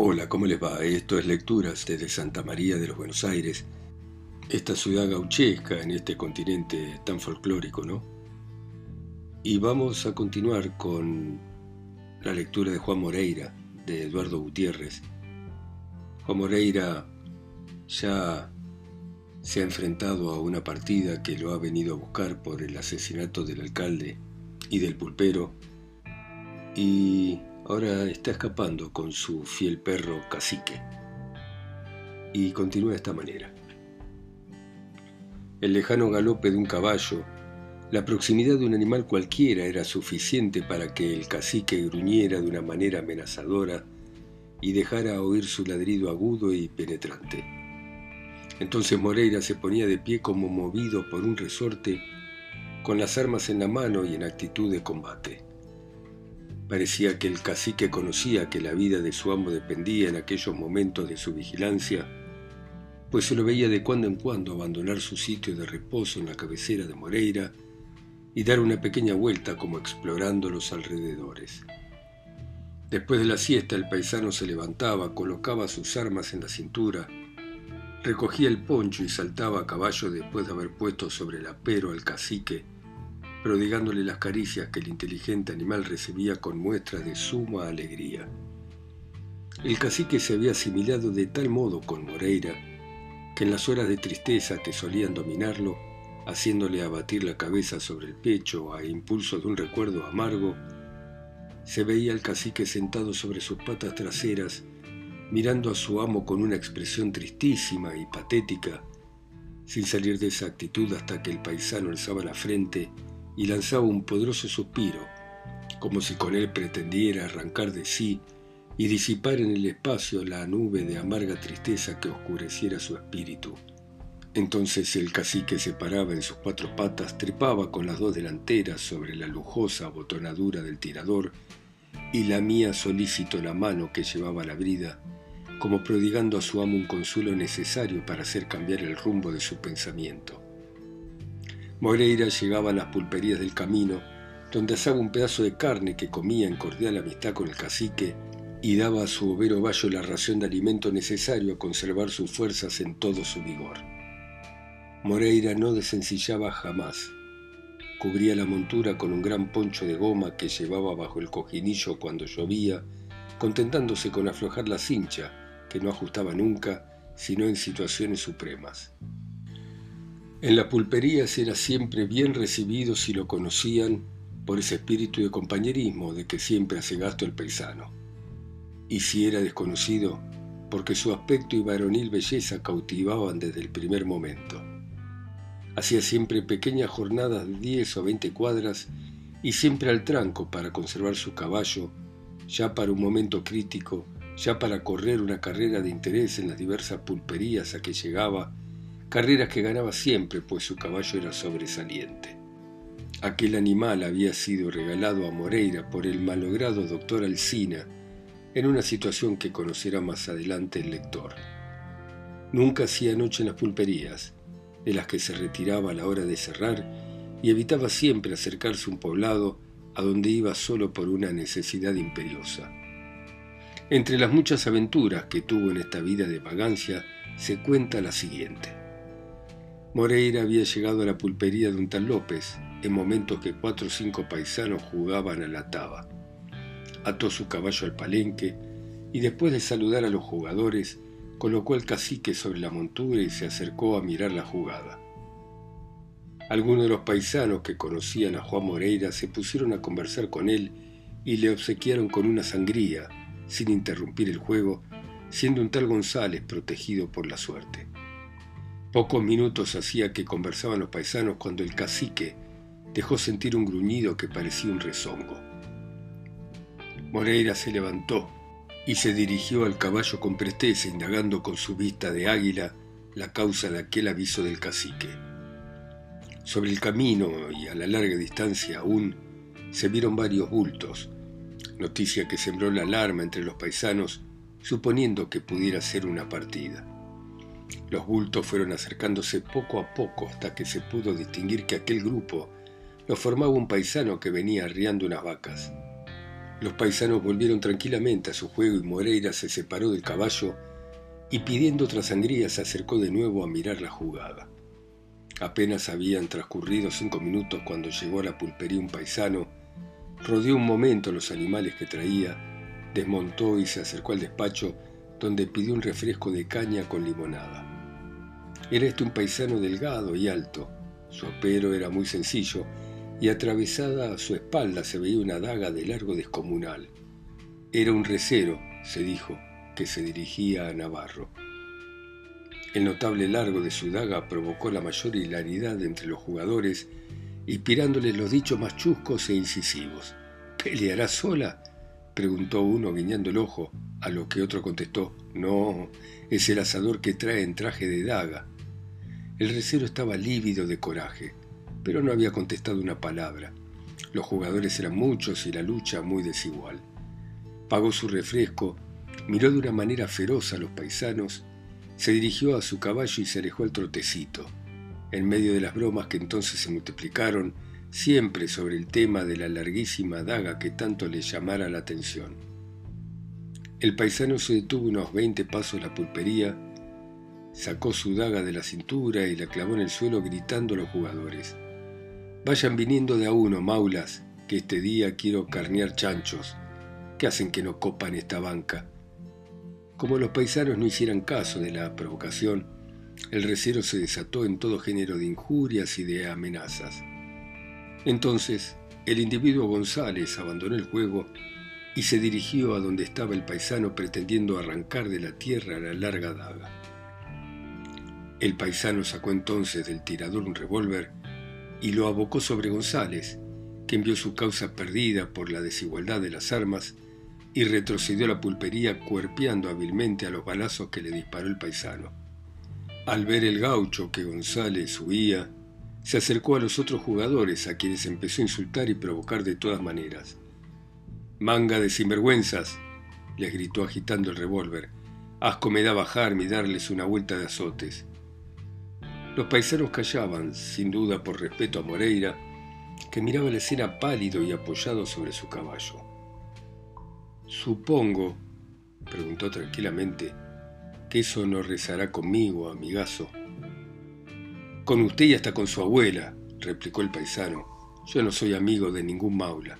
Hola, ¿cómo les va? Esto es Lecturas desde Santa María de los Buenos Aires, esta ciudad gauchesca en este continente tan folclórico, ¿no? Y vamos a continuar con la lectura de Juan Moreira, de Eduardo Gutiérrez. Juan Moreira ya se ha enfrentado a una partida que lo ha venido a buscar por el asesinato del alcalde y del pulpero y Ahora está escapando con su fiel perro cacique. Y continúa de esta manera. El lejano galope de un caballo, la proximidad de un animal cualquiera era suficiente para que el cacique gruñera de una manera amenazadora y dejara oír su ladrido agudo y penetrante. Entonces Moreira se ponía de pie como movido por un resorte, con las armas en la mano y en actitud de combate. Parecía que el cacique conocía que la vida de su amo dependía en aquellos momentos de su vigilancia, pues se lo veía de cuando en cuando abandonar su sitio de reposo en la cabecera de Moreira y dar una pequeña vuelta como explorando los alrededores. Después de la siesta el paisano se levantaba, colocaba sus armas en la cintura, recogía el poncho y saltaba a caballo después de haber puesto sobre el apero al cacique prodigándole las caricias que el inteligente animal recibía con muestras de suma alegría. El cacique se había asimilado de tal modo con Moreira que en las horas de tristeza que solían dominarlo, haciéndole abatir la cabeza sobre el pecho a impulso de un recuerdo amargo, se veía al cacique sentado sobre sus patas traseras, mirando a su amo con una expresión tristísima y patética, sin salir de esa actitud hasta que el paisano alzaba la frente y lanzaba un poderoso suspiro, como si con él pretendiera arrancar de sí y disipar en el espacio la nube de amarga tristeza que oscureciera su espíritu. Entonces el cacique se paraba en sus cuatro patas, trepaba con las dos delanteras sobre la lujosa botonadura del tirador y lamía solícito la mano que llevaba la brida, como prodigando a su amo un consuelo necesario para hacer cambiar el rumbo de su pensamiento. Moreira llegaba a las pulperías del camino, donde asaba un pedazo de carne que comía en cordial amistad con el cacique y daba a su overo vallo la ración de alimento necesario a conservar sus fuerzas en todo su vigor. Moreira no desencillaba jamás. Cubría la montura con un gran poncho de goma que llevaba bajo el cojinillo cuando llovía, contentándose con aflojar la cincha, que no ajustaba nunca, sino en situaciones supremas. En la pulpería era siempre bien recibido si lo conocían por ese espíritu de compañerismo de que siempre hace gasto el paisano. Y si era desconocido, porque su aspecto y varonil belleza cautivaban desde el primer momento. Hacía siempre pequeñas jornadas de diez o veinte cuadras y siempre al tranco para conservar su caballo, ya para un momento crítico, ya para correr una carrera de interés en las diversas pulperías a que llegaba carreras que ganaba siempre, pues su caballo era sobresaliente. Aquel animal había sido regalado a Moreira por el malogrado doctor Alsina, en una situación que conocerá más adelante el lector. Nunca hacía noche en las pulperías, de las que se retiraba a la hora de cerrar, y evitaba siempre acercarse a un poblado a donde iba solo por una necesidad imperiosa. Entre las muchas aventuras que tuvo en esta vida de vagancia, se cuenta la siguiente. Moreira había llegado a la pulpería de un tal López en momentos que cuatro o cinco paisanos jugaban a la taba. Ató su caballo al palenque y después de saludar a los jugadores, colocó el cacique sobre la montura y se acercó a mirar la jugada. Algunos de los paisanos que conocían a Juan Moreira se pusieron a conversar con él y le obsequiaron con una sangría, sin interrumpir el juego, siendo un tal González protegido por la suerte. Pocos minutos hacía que conversaban los paisanos cuando el cacique dejó sentir un gruñido que parecía un rezongo. Moreira se levantó y se dirigió al caballo con presteza, indagando con su vista de águila la causa de aquel aviso del cacique. Sobre el camino y a la larga distancia aún se vieron varios bultos, noticia que sembró la alarma entre los paisanos, suponiendo que pudiera ser una partida. Los bultos fueron acercándose poco a poco hasta que se pudo distinguir que aquel grupo lo formaba un paisano que venía arriando unas vacas. Los paisanos volvieron tranquilamente a su juego y Moreira se separó del caballo y pidiendo otra sangría se acercó de nuevo a mirar la jugada. Apenas habían transcurrido cinco minutos cuando llegó a la pulpería un paisano, rodeó un momento los animales que traía, desmontó y se acercó al despacho donde pidió un refresco de caña con limonada. Era este un paisano delgado y alto, su apero era muy sencillo y atravesada su espalda se veía una daga de largo descomunal. Era un recero, se dijo, que se dirigía a Navarro. El notable largo de su daga provocó la mayor hilaridad entre los jugadores, inspirándoles los dichos más chuscos e incisivos. ¿Peleará sola? Preguntó uno guiñando el ojo, a lo que otro contestó, no, es el asador que trae en traje de daga. El recero estaba lívido de coraje, pero no había contestado una palabra. Los jugadores eran muchos y la lucha muy desigual. Pagó su refresco, miró de una manera feroz a los paisanos, se dirigió a su caballo y se alejó al trotecito. En medio de las bromas que entonces se multiplicaron, siempre sobre el tema de la larguísima daga que tanto le llamara la atención. El paisano se detuvo unos veinte pasos la pulpería, sacó su daga de la cintura y la clavó en el suelo gritando a los jugadores. Vayan viniendo de a uno, maulas, que este día quiero carnear chanchos. ¿Qué hacen que no copan esta banca? Como los paisanos no hicieran caso de la provocación, el recero se desató en todo género de injurias y de amenazas. Entonces, el individuo González abandonó el juego y se dirigió a donde estaba el paisano pretendiendo arrancar de la tierra la larga daga. El paisano sacó entonces del tirador un revólver y lo abocó sobre González, que envió su causa perdida por la desigualdad de las armas y retrocedió a la pulpería cuerpeando hábilmente a los balazos que le disparó el paisano. Al ver el gaucho que González huía, se acercó a los otros jugadores a quienes empezó a insultar y provocar de todas maneras. Manga de sinvergüenzas, les gritó agitando el revólver. Asco me da bajarme y darles una vuelta de azotes. Los paisanos callaban, sin duda por respeto a Moreira, que miraba la escena pálido y apoyado sobre su caballo. Supongo, preguntó tranquilamente, que eso no rezará conmigo, amigazo. Con usted y hasta con su abuela, replicó el paisano. Yo no soy amigo de ningún maula.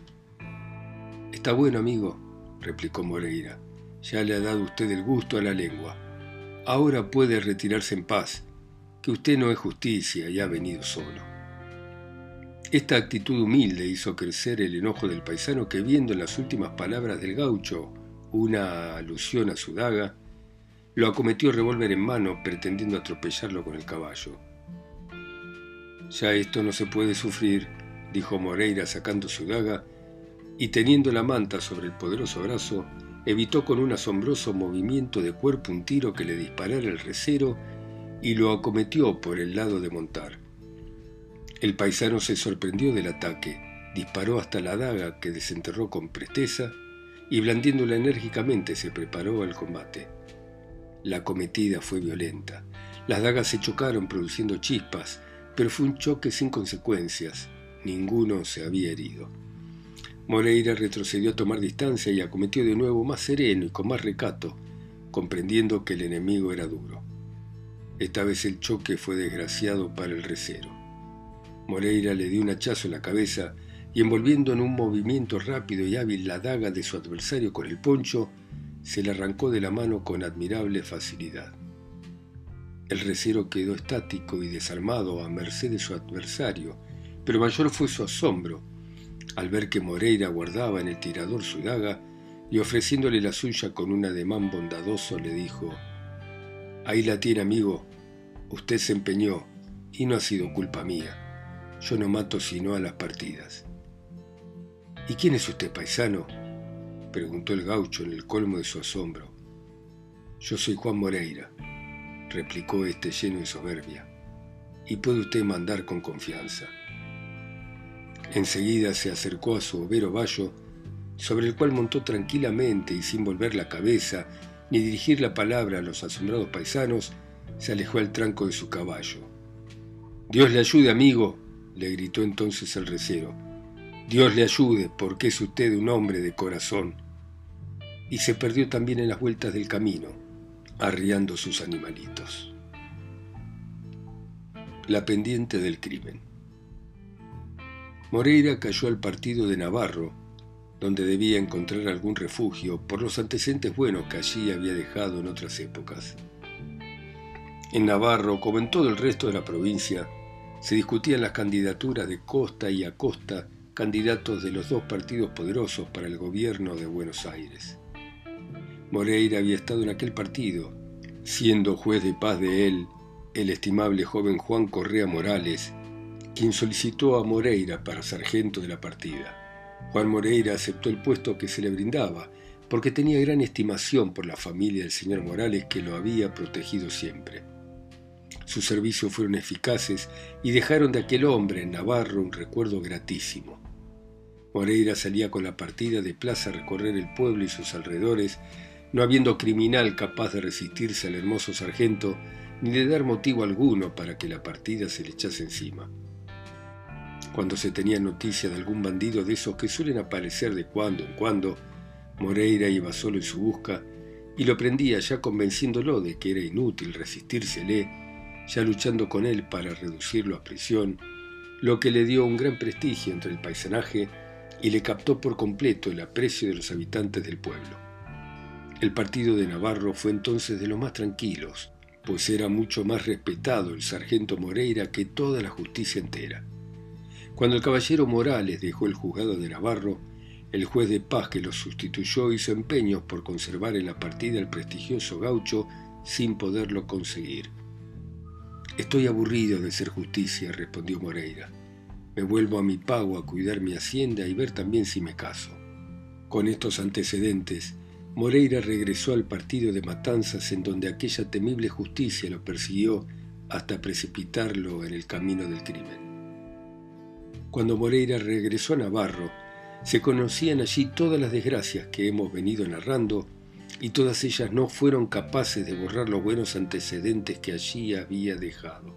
Está bueno, amigo, replicó Moreira. Ya le ha dado usted el gusto a la lengua. Ahora puede retirarse en paz que usted no es justicia y ha venido solo. Esta actitud humilde hizo crecer el enojo del paisano que viendo en las últimas palabras del gaucho una alusión a su daga, lo acometió revólver en mano pretendiendo atropellarlo con el caballo. Ya esto no se puede sufrir, dijo Moreira sacando su daga, y teniendo la manta sobre el poderoso brazo, evitó con un asombroso movimiento de cuerpo un tiro que le disparara el recero y lo acometió por el lado de montar. El paisano se sorprendió del ataque, disparó hasta la daga que desenterró con presteza y blandiéndola enérgicamente se preparó al combate. La cometida fue violenta. Las dagas se chocaron produciendo chispas, pero fue un choque sin consecuencias. Ninguno se había herido. Moreira retrocedió a tomar distancia y acometió de nuevo más sereno y con más recato, comprendiendo que el enemigo era duro. Esta vez el choque fue desgraciado para el recero. Moreira le dio un hachazo en la cabeza y envolviendo en un movimiento rápido y hábil la daga de su adversario con el poncho, se le arrancó de la mano con admirable facilidad. El recero quedó estático y desarmado a merced de su adversario, pero mayor fue su asombro al ver que Moreira guardaba en el tirador su daga y ofreciéndole la suya con un ademán bondadoso le dijo Ahí la tiene, amigo. Usted se empeñó y no ha sido culpa mía. Yo no mato sino a las partidas. ¿Y quién es usted, paisano? preguntó el gaucho en el colmo de su asombro. Yo soy Juan Moreira, replicó este lleno de soberbia, y puede usted mandar con confianza. Enseguida se acercó a su overo vallo, sobre el cual montó tranquilamente y sin volver la cabeza ni dirigir la palabra a los asombrados paisanos, se alejó al tranco de su caballo. Dios le ayude, amigo, le gritó entonces el recero. Dios le ayude, porque es usted un hombre de corazón. Y se perdió también en las vueltas del camino, arriando sus animalitos. La pendiente del crimen. Moreira cayó al partido de Navarro, donde debía encontrar algún refugio por los antecedentes buenos que allí había dejado en otras épocas. En Navarro, como en todo el resto de la provincia, se discutían las candidaturas de costa y a costa, candidatos de los dos partidos poderosos para el gobierno de Buenos Aires. Moreira había estado en aquel partido, siendo juez de paz de él el estimable joven Juan Correa Morales, quien solicitó a Moreira para sargento de la partida. Juan Moreira aceptó el puesto que se le brindaba, porque tenía gran estimación por la familia del señor Morales que lo había protegido siempre. Sus servicios fueron eficaces y dejaron de aquel hombre en Navarro un recuerdo gratísimo. Moreira salía con la partida de plaza a recorrer el pueblo y sus alrededores, no habiendo criminal capaz de resistirse al hermoso sargento ni de dar motivo alguno para que la partida se le echase encima. Cuando se tenía noticia de algún bandido de esos que suelen aparecer de cuando en cuando, Moreira iba solo en su busca y lo prendía ya convenciéndolo de que era inútil resistírsele ya luchando con él para reducirlo a prisión, lo que le dio un gran prestigio entre el paisanaje y le captó por completo el aprecio de los habitantes del pueblo. El partido de Navarro fue entonces de los más tranquilos, pues era mucho más respetado el sargento Moreira que toda la justicia entera. Cuando el caballero Morales dejó el juzgado de Navarro, el juez de paz que lo sustituyó hizo empeños por conservar en la partida el prestigioso gaucho sin poderlo conseguir. Estoy aburrido de ser justicia, respondió Moreira. Me vuelvo a mi pago a cuidar mi hacienda y ver también si me caso. Con estos antecedentes, Moreira regresó al partido de Matanzas en donde aquella temible justicia lo persiguió hasta precipitarlo en el camino del crimen. Cuando Moreira regresó a Navarro, se conocían allí todas las desgracias que hemos venido narrando y todas ellas no fueron capaces de borrar los buenos antecedentes que allí había dejado.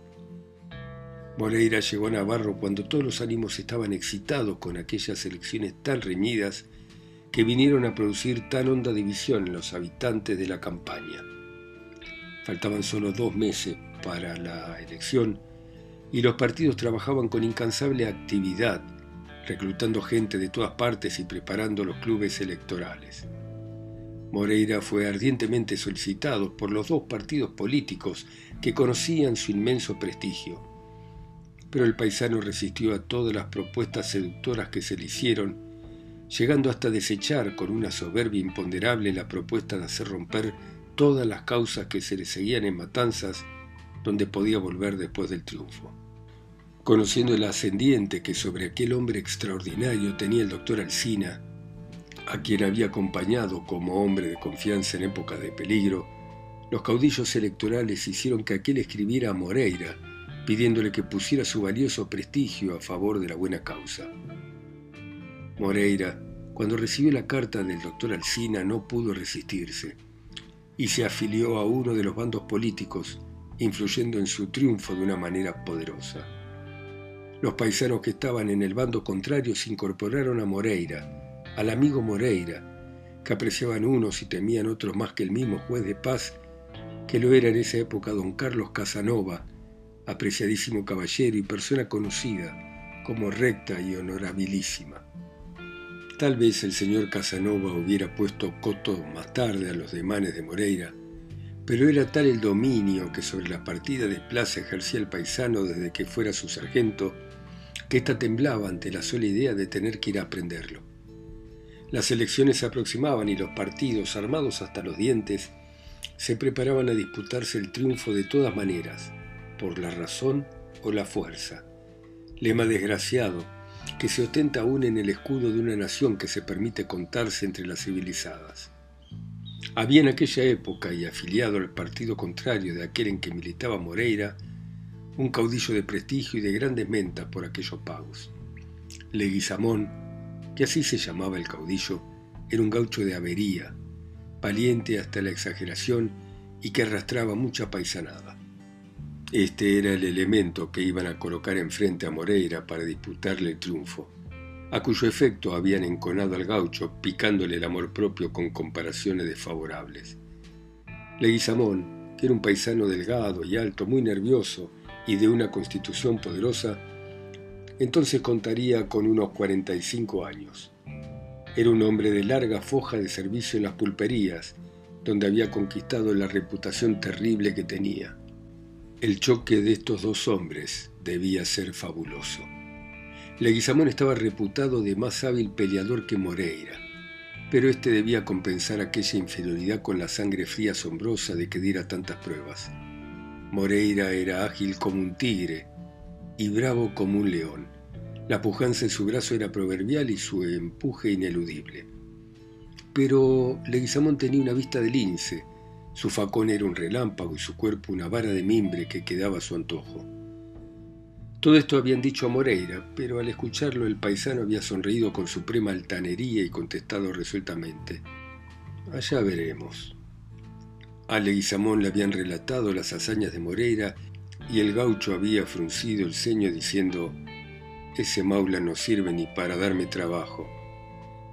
Moreira llegó a Navarro cuando todos los ánimos estaban excitados con aquellas elecciones tan reñidas que vinieron a producir tan honda división en los habitantes de la campaña. Faltaban solo dos meses para la elección y los partidos trabajaban con incansable actividad, reclutando gente de todas partes y preparando los clubes electorales. Moreira fue ardientemente solicitado por los dos partidos políticos que conocían su inmenso prestigio. Pero el paisano resistió a todas las propuestas seductoras que se le hicieron, llegando hasta desechar con una soberbia imponderable la propuesta de hacer romper todas las causas que se le seguían en matanzas donde podía volver después del triunfo. Conociendo el ascendiente que sobre aquel hombre extraordinario tenía el doctor Alsina, a quien había acompañado como hombre de confianza en época de peligro, los caudillos electorales hicieron que aquel escribiera a Moreira, pidiéndole que pusiera su valioso prestigio a favor de la buena causa. Moreira, cuando recibió la carta del doctor Alsina, no pudo resistirse y se afilió a uno de los bandos políticos, influyendo en su triunfo de una manera poderosa. Los paisanos que estaban en el bando contrario se incorporaron a Moreira, al amigo Moreira, que apreciaban unos y temían otros más que el mismo juez de paz, que lo era en esa época don Carlos Casanova, apreciadísimo caballero y persona conocida como recta y honorabilísima. Tal vez el señor Casanova hubiera puesto coto más tarde a los demanes de Moreira, pero era tal el dominio que sobre la partida de plaza ejercía el paisano desde que fuera su sargento, que ésta temblaba ante la sola idea de tener que ir a aprenderlo. Las elecciones se aproximaban y los partidos, armados hasta los dientes, se preparaban a disputarse el triunfo de todas maneras, por la razón o la fuerza. Lema desgraciado, que se ostenta aún en el escudo de una nación que se permite contarse entre las civilizadas. Había en aquella época, y afiliado al partido contrario de aquel en que militaba Moreira, un caudillo de prestigio y de grandes mentas por aquellos pagos. Leguizamón, que así se llamaba el caudillo, era un gaucho de avería, valiente hasta la exageración y que arrastraba mucha paisanada. Este era el elemento que iban a colocar enfrente a Moreira para disputarle el triunfo, a cuyo efecto habían enconado al gaucho, picándole el amor propio con comparaciones desfavorables. Leguizamón, que era un paisano delgado y alto, muy nervioso y de una constitución poderosa, entonces contaría con unos 45 años. Era un hombre de larga foja de servicio en las pulperías, donde había conquistado la reputación terrible que tenía. El choque de estos dos hombres debía ser fabuloso. Leguizamón estaba reputado de más hábil peleador que Moreira, pero éste debía compensar aquella inferioridad con la sangre fría asombrosa de que diera tantas pruebas. Moreira era ágil como un tigre y bravo como un león. La pujanza en su brazo era proverbial y su empuje ineludible. Pero Leguizamón tenía una vista de lince, su facón era un relámpago y su cuerpo una vara de mimbre que quedaba a su antojo. Todo esto habían dicho a Moreira, pero al escucharlo el paisano había sonreído con suprema altanería y contestado resueltamente, Allá veremos. A Leguizamón le habían relatado las hazañas de Moreira y el gaucho había fruncido el ceño diciendo, ese maula no sirve ni para darme trabajo.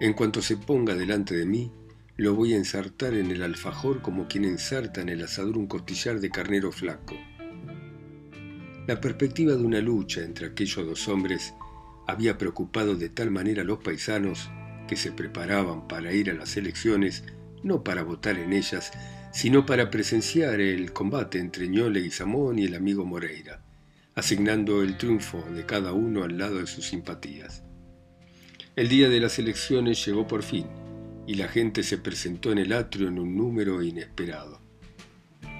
En cuanto se ponga delante de mí, lo voy a ensartar en el alfajor como quien ensarta en el asador un costillar de carnero flaco. La perspectiva de una lucha entre aquellos dos hombres había preocupado de tal manera a los paisanos que se preparaban para ir a las elecciones, no para votar en ellas, sino para presenciar el combate entre Ñole y Samón y el amigo Moreira, asignando el triunfo de cada uno al lado de sus simpatías. El día de las elecciones llegó por fin, y la gente se presentó en el atrio en un número inesperado.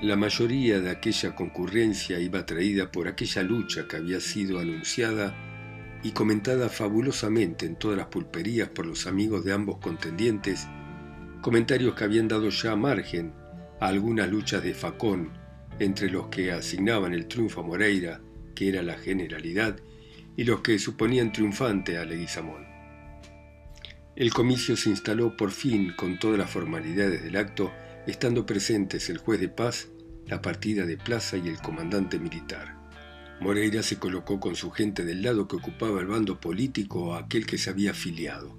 La mayoría de aquella concurrencia iba traída por aquella lucha que había sido anunciada y comentada fabulosamente en todas las pulperías por los amigos de ambos contendientes, comentarios que habían dado ya margen a algunas luchas de facón entre los que asignaban el triunfo a Moreira, que era la generalidad, y los que suponían triunfante a Leguizamón. El comicio se instaló por fin con todas las formalidades del acto estando presentes el juez de paz, la partida de plaza y el comandante militar. Moreira se colocó con su gente del lado que ocupaba el bando político a aquel que se había afiliado.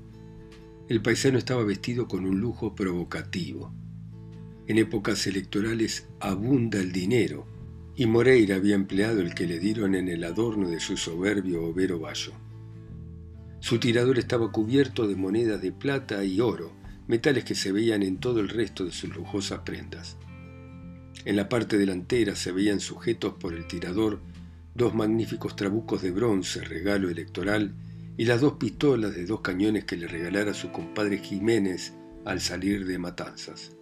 El paisano estaba vestido con un lujo provocativo. En épocas electorales abunda el dinero, y Moreira había empleado el que le dieron en el adorno de su soberbio overo vallo. Su tirador estaba cubierto de monedas de plata y oro, metales que se veían en todo el resto de sus lujosas prendas. En la parte delantera se veían sujetos por el tirador dos magníficos trabucos de bronce, regalo electoral, y las dos pistolas de dos cañones que le regalara su compadre Jiménez al salir de Matanzas.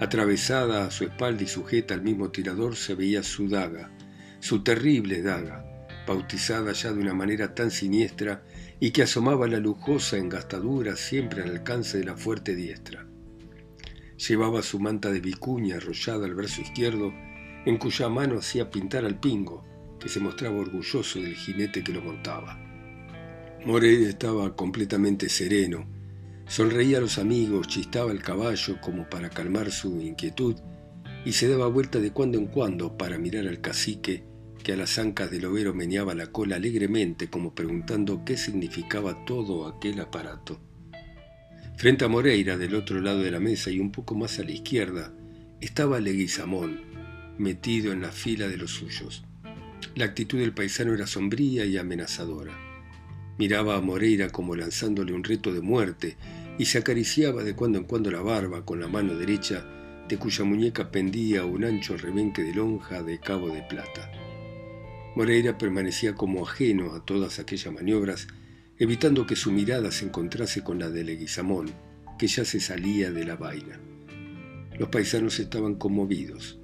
Atravesada a su espalda y sujeta al mismo tirador se veía su daga, su terrible daga, bautizada ya de una manera tan siniestra y que asomaba la lujosa engastadura siempre al alcance de la fuerte diestra. Llevaba su manta de vicuña arrollada al brazo izquierdo, en cuya mano hacía pintar al pingo, que se mostraba orgulloso del jinete que lo montaba. Morey estaba completamente sereno, sonreía a los amigos, chistaba el caballo como para calmar su inquietud y se daba vuelta de cuando en cuando para mirar al cacique que a las ancas del overo meneaba la cola alegremente como preguntando qué significaba todo aquel aparato. Frente a Moreira, del otro lado de la mesa y un poco más a la izquierda, estaba Leguizamón, metido en la fila de los suyos. La actitud del paisano era sombría y amenazadora. Miraba a Moreira como lanzándole un reto de muerte y se acariciaba de cuando en cuando la barba con la mano derecha, de cuya muñeca pendía un ancho rebenque de lonja de cabo de plata. Moreira permanecía como ajeno a todas aquellas maniobras, evitando que su mirada se encontrase con la de Leguizamón, que ya se salía de la vaina. Los paisanos estaban conmovidos.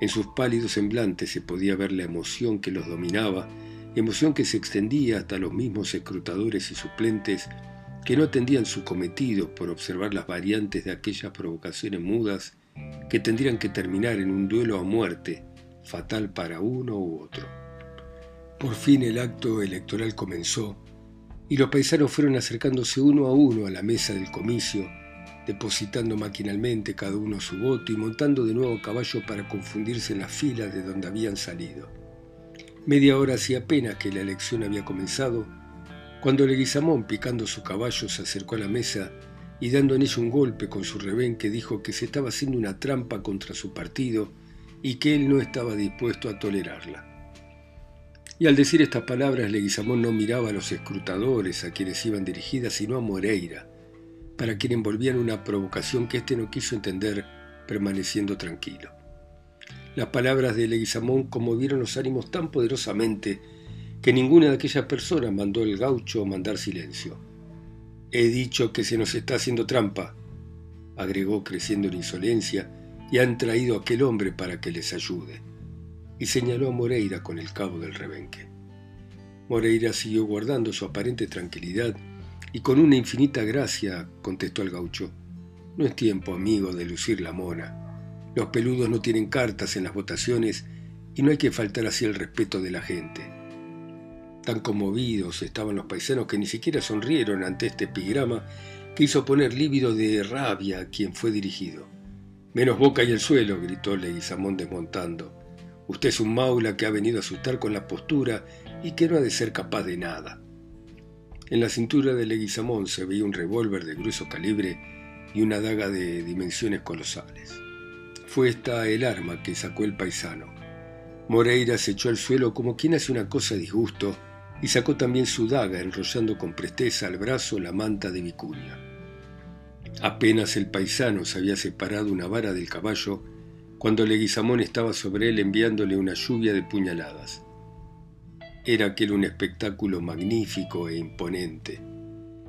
En sus pálidos semblantes se podía ver la emoción que los dominaba, emoción que se extendía hasta los mismos escrutadores y suplentes que no atendían su cometido por observar las variantes de aquellas provocaciones mudas que tendrían que terminar en un duelo a muerte, fatal para uno u otro. Por fin el acto electoral comenzó y los paisanos fueron acercándose uno a uno a la mesa del comicio, depositando maquinalmente cada uno su voto y montando de nuevo a caballo para confundirse en las filas de donde habían salido. Media hora hacía apenas que la elección había comenzado Cuando Leguizamón, picando su caballo, se acercó a la mesa y dando en ella un golpe con su rebenque, dijo que se estaba haciendo una trampa contra su partido y que él no estaba dispuesto a tolerarla. Y al decir estas palabras, Leguizamón no miraba a los escrutadores a quienes iban dirigidas, sino a Moreira, para quien envolvían una provocación que éste no quiso entender, permaneciendo tranquilo. Las palabras de Leguizamón conmovieron los ánimos tan poderosamente que ninguna de aquellas personas mandó el gaucho mandar silencio. He dicho que se nos está haciendo trampa, agregó creciendo en insolencia, y han traído a aquel hombre para que les ayude y señaló a Moreira con el cabo del rebenque. Moreira siguió guardando su aparente tranquilidad y con una infinita gracia contestó al gaucho, No es tiempo, amigo, de lucir la mona. Los peludos no tienen cartas en las votaciones y no hay que faltar así el respeto de la gente. Tan conmovidos estaban los paisanos que ni siquiera sonrieron ante este epigrama que hizo poner lívido de rabia a quien fue dirigido. Menos boca y el suelo, gritó Leguizamón desmontando. Usted es un maula que ha venido a asustar con la postura y que no ha de ser capaz de nada. En la cintura de Leguizamón se veía un revólver de grueso calibre y una daga de dimensiones colosales. Fue esta el arma que sacó el paisano. Moreira se echó al suelo como quien hace una cosa a disgusto y sacó también su daga enrollando con presteza al brazo la manta de vicuña. Apenas el paisano se había separado una vara del caballo, cuando Leguizamón estaba sobre él enviándole una lluvia de puñaladas. Era aquel un espectáculo magnífico e imponente.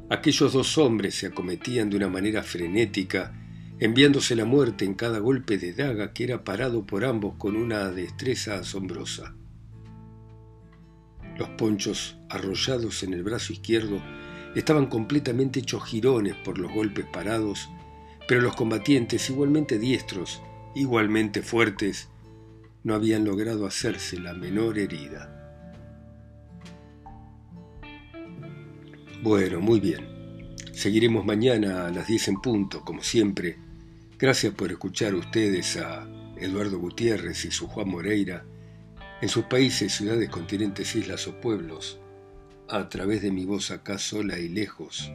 Aquellos dos hombres se acometían de una manera frenética, enviándose la muerte en cada golpe de daga que era parado por ambos con una destreza asombrosa. Los ponchos arrollados en el brazo izquierdo estaban completamente hechos jirones por los golpes parados, pero los combatientes, igualmente diestros, igualmente fuertes, no habían logrado hacerse la menor herida. Bueno, muy bien. Seguiremos mañana a las 10 en punto, como siempre. Gracias por escuchar ustedes a Eduardo Gutiérrez y su Juan Moreira en sus países, ciudades, continentes, islas o pueblos, a través de mi voz acá sola y lejos,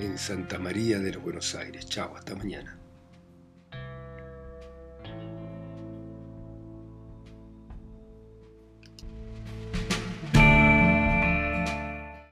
en Santa María de los Buenos Aires. Chao, hasta mañana.